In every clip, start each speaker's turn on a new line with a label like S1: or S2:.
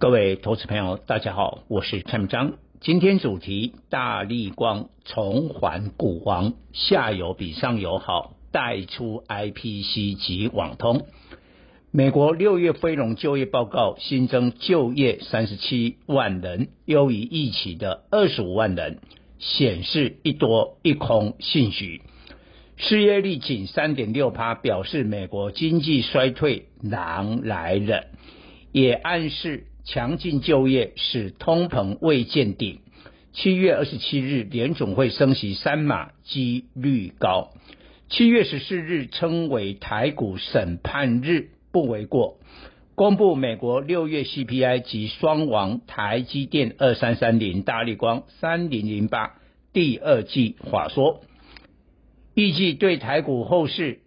S1: 各位投资朋友，大家好，我是蔡明彰。今天主题：大立光重返股王，下游比上游好，带出 IPC 及网通。美国六月非农就业报告新增就业三十七万人，优于预期的二十五万人，显示一多一空信许。失业率仅三点六趴，表示美国经济衰退狼来了，也暗示。强劲就业使通膨未见顶。七月二十七日，联总会升息三码，几率高。七月十四日称为台股审判日，不为过。公布美国六月 CPI 及双王台积电二三三零、大立光三零零八第二季话说，预计对台股后市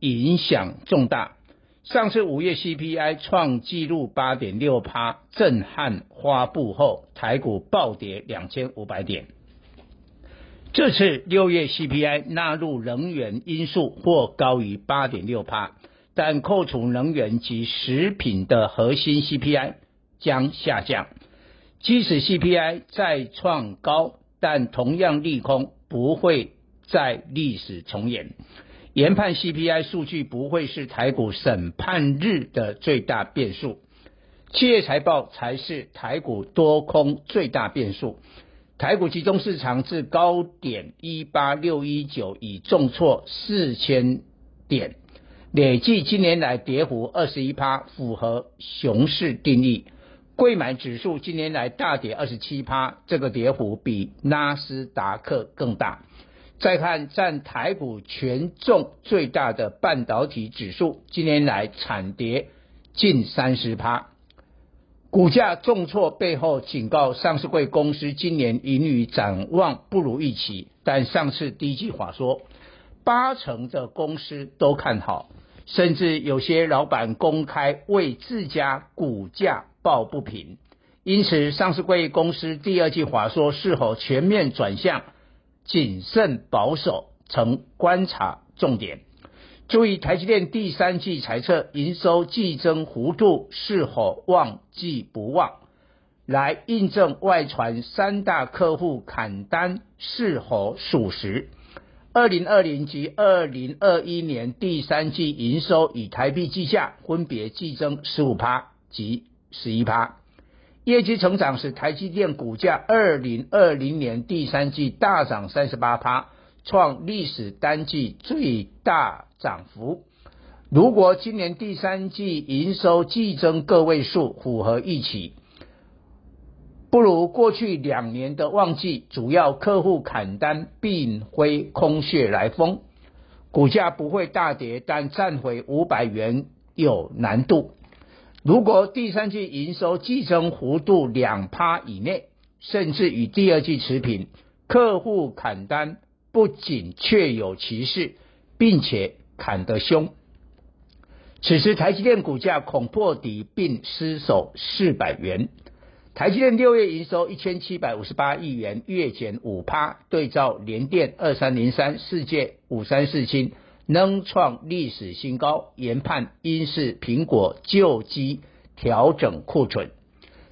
S1: 影响重大。上次五月 CPI 创纪录八点六趴，震撼发布后，台股暴跌两千五百点。这次六月 CPI 纳入能源因素或高于八点六趴，但扣除能源及食品的核心 CPI 将下降。即使 CPI 再创高，但同样利空不会再历史重演。研判 CPI 数据不会是台股审判日的最大变数，企业财报才是台股多空最大变数。台股集中市场至高点一八六一九已重挫四千点，累计今年来跌幅二十一趴，符合熊市定义。柜买指数今年来大跌二十七趴，这个跌幅比纳斯达克更大。再看占台股权重最大的半导体指数，今年来惨跌近三十趴，股价重挫背后警告上市柜公司今年盈余展望不如预期。但上次第一季法说，八成的公司都看好，甚至有些老板公开为自家股价抱不平。因此，上市柜公司第二季法说是否全面转向？谨慎保守成观察重点，注意台积电第三季财测营收季增幅度是否旺季不旺，来印证外传三大客户砍单是否属实。二零二零及二零二一年第三季营收以台币计价，分别季增十五趴及十一趴。业绩成长使台积电股价二零二零年第三季大涨三十八趴，创历史单季最大涨幅。如果今年第三季营收季增个位数符合预期，不如过去两年的旺季，主要客户砍单并非空穴来风，股价不会大跌，但站回五百元有难度。如果第三季营收季增幅度两趴以内，甚至与第二季持平，客户砍单不仅确有其事，并且砍得凶。此时台积电股价恐破底并失守四百元。台积电六月营收一千七百五十八亿元，月减五趴，对照联电二三零三、世界五三四七。能创历史新高，研判应是苹果旧机调整库存，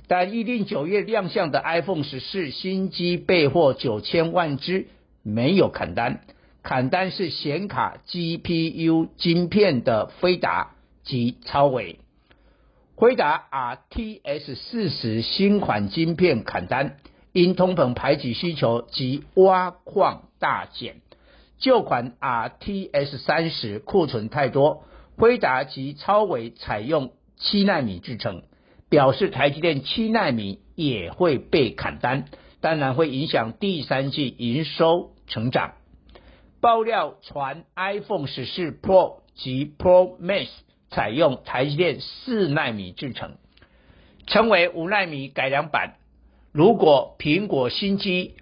S1: 但预定九月亮相的 iPhone 十四新机备货九千万只，没有砍单，砍单是显卡 GPU 晶片的飞达及超微，辉达 RTX 四十新款晶片砍单，因通膨排挤需求及挖矿大减。旧款 RTX 三十库存太多，辉达及超微采用七奈米制程，表示台积电七奈米也会被砍单，当然会影响第三季营收成长。爆料传 iPhone 十四 Pro 及 Pro Max 采用台积电四奈米制程，称为五奈米改良版。如果苹果新机，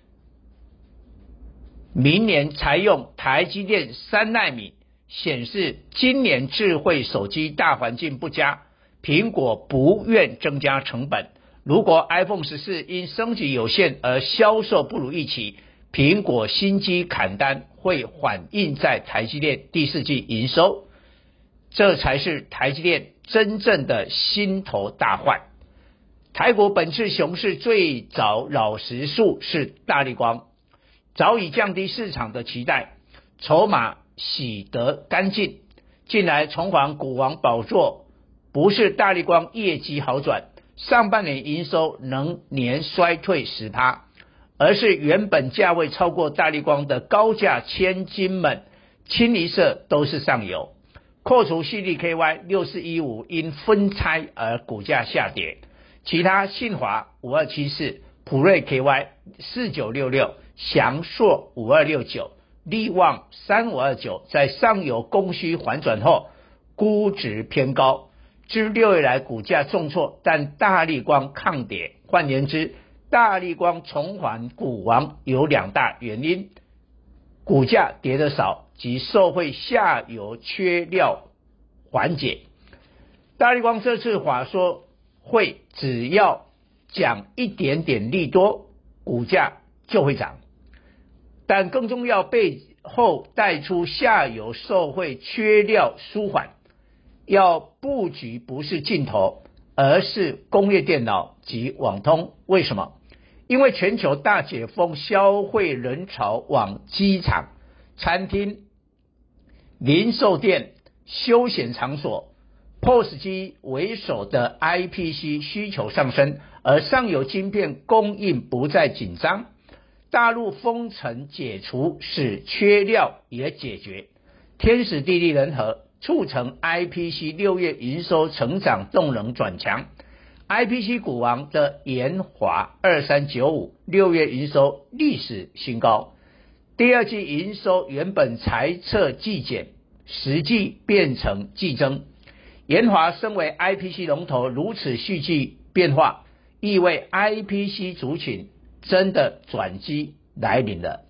S1: 明年采用台积电三纳米，显示今年智慧手机大环境不佳，苹果不愿增加成本。如果 iPhone 十四因升级有限而销售不如预期，苹果新机砍单会反映在台积电第四季营收，这才是台积电真正的心头大患。台股本次熊市最早老实数是大立光，早已降低市场的期待，筹码洗得干净，近来重返股王宝座，不是大立光业绩好转，上半年营收能年衰退十趴，而是原本价位超过大立光的高价千金们，清一色都是上游，扣除矽力 KY 六四一五因分拆而股价下跌。其他信华五二七四、普瑞 KY 四九六六、祥硕五二六九、力旺三五二九，在上游供需缓转后，估值偏高。至六月来股价重挫，但大力光抗跌。换言之，大力光重返股王有两大原因：股价跌得少，及受惠下游缺料缓解。大力光这次话说。会只要讲一点点利多，股价就会涨。但更重要，背后带出下游受惠缺料舒缓，要布局不是镜头，而是工业电脑及网通。为什么？因为全球大解封，消费人潮往机场、餐厅、零售店、休闲场所。POS 机为首的 IPC 需求上升，而上游晶片供应不再紧张，大陆封城解除，使缺料也解决，天时地利人和，促成 IPC 六月营收成长动能转强。IPC 股王的研华二三九五六月营收历史新高，第二季营收原本财测季减，实际变成季增。研华身为 IPC 龙头，如此续季变化，意味 IPC 族群真的转机来临了。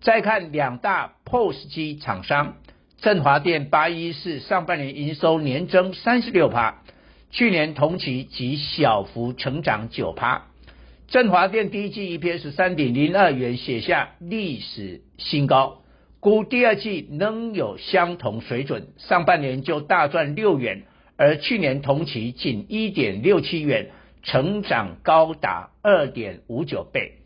S1: 再看两大 POS 机厂商，振华电八一四上半年营收年增三十六趴，去年同期即小幅成长九趴。振华电第一季 EPS 三点零二元，写下历史新高，估第二季仍有相同水准，上半年就大赚六元。而去年同期仅一点六七元，成长高达二点五九倍。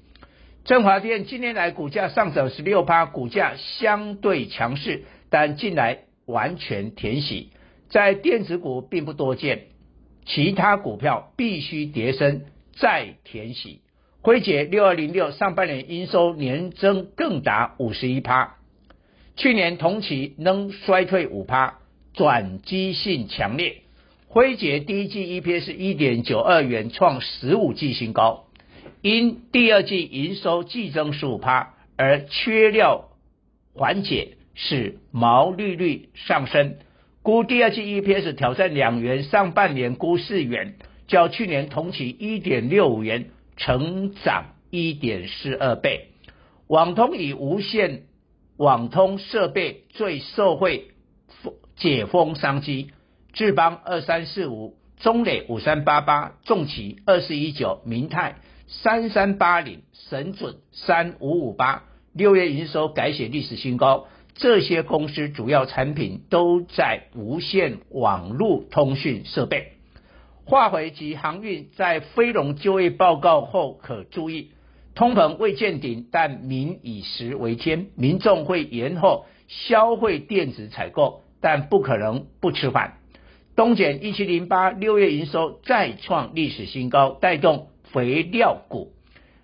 S1: 振华电今年来股价上涨十六趴，股价相对强势，但近来完全填息，在电子股并不多见，其他股票必须跌升再填息。辉捷六二零六上半年营收年增更达五十一趴，去年同期仍衰退五趴，转机性强烈。辉捷第一季 EPS 一点九二元，创十五季新高，因第二季营收季增十五趴，而缺料缓解，使毛利率上升，估第二季 EPS 挑战两元，上半年估四元，较去年同期一点六五元，成长一点四二倍。网通以无线网通设备最受惠解封商机。智邦二三四五、中磊五三八八、重骑二四一九、明泰三三八零、神准三五五八，六月营收改写历史新高。这些公司主要产品都在无线网络通讯设备。化肥及航运在非农就业报告后可注意，通膨未见顶，但民以食为天，民众会延后消费电子采购，但不可能不吃饭。东碱一七零八六月营收再创历史新高，带动肥料股。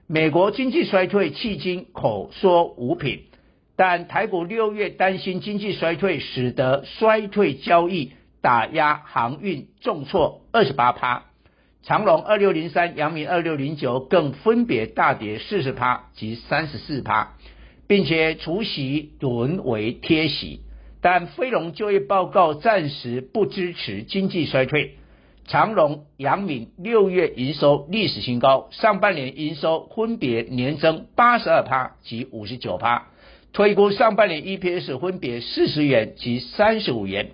S1: 美国经济衰退，迄今口说无凭，但台股六月担心经济衰退，使得衰退交易打压航运重挫二十八趴。长荣二六零三、阳明二六零九更分别大跌四十趴及三十四趴，并且除息沦为贴息。但非农就业报告暂时不支持经济衰退。长荣、阳明六月营收历史新高，上半年营收分别年增八十二趴及五十九趴，推估上半年 EPS 分别四十元及三十五元。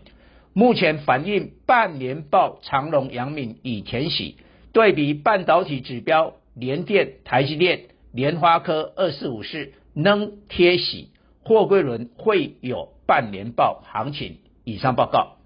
S1: 目前反映半年报长荣、阳明已填喜，对比半导体指标，联电、台积电、联发科二四五四能贴喜，货柜轮会有半年报行情。以上报告。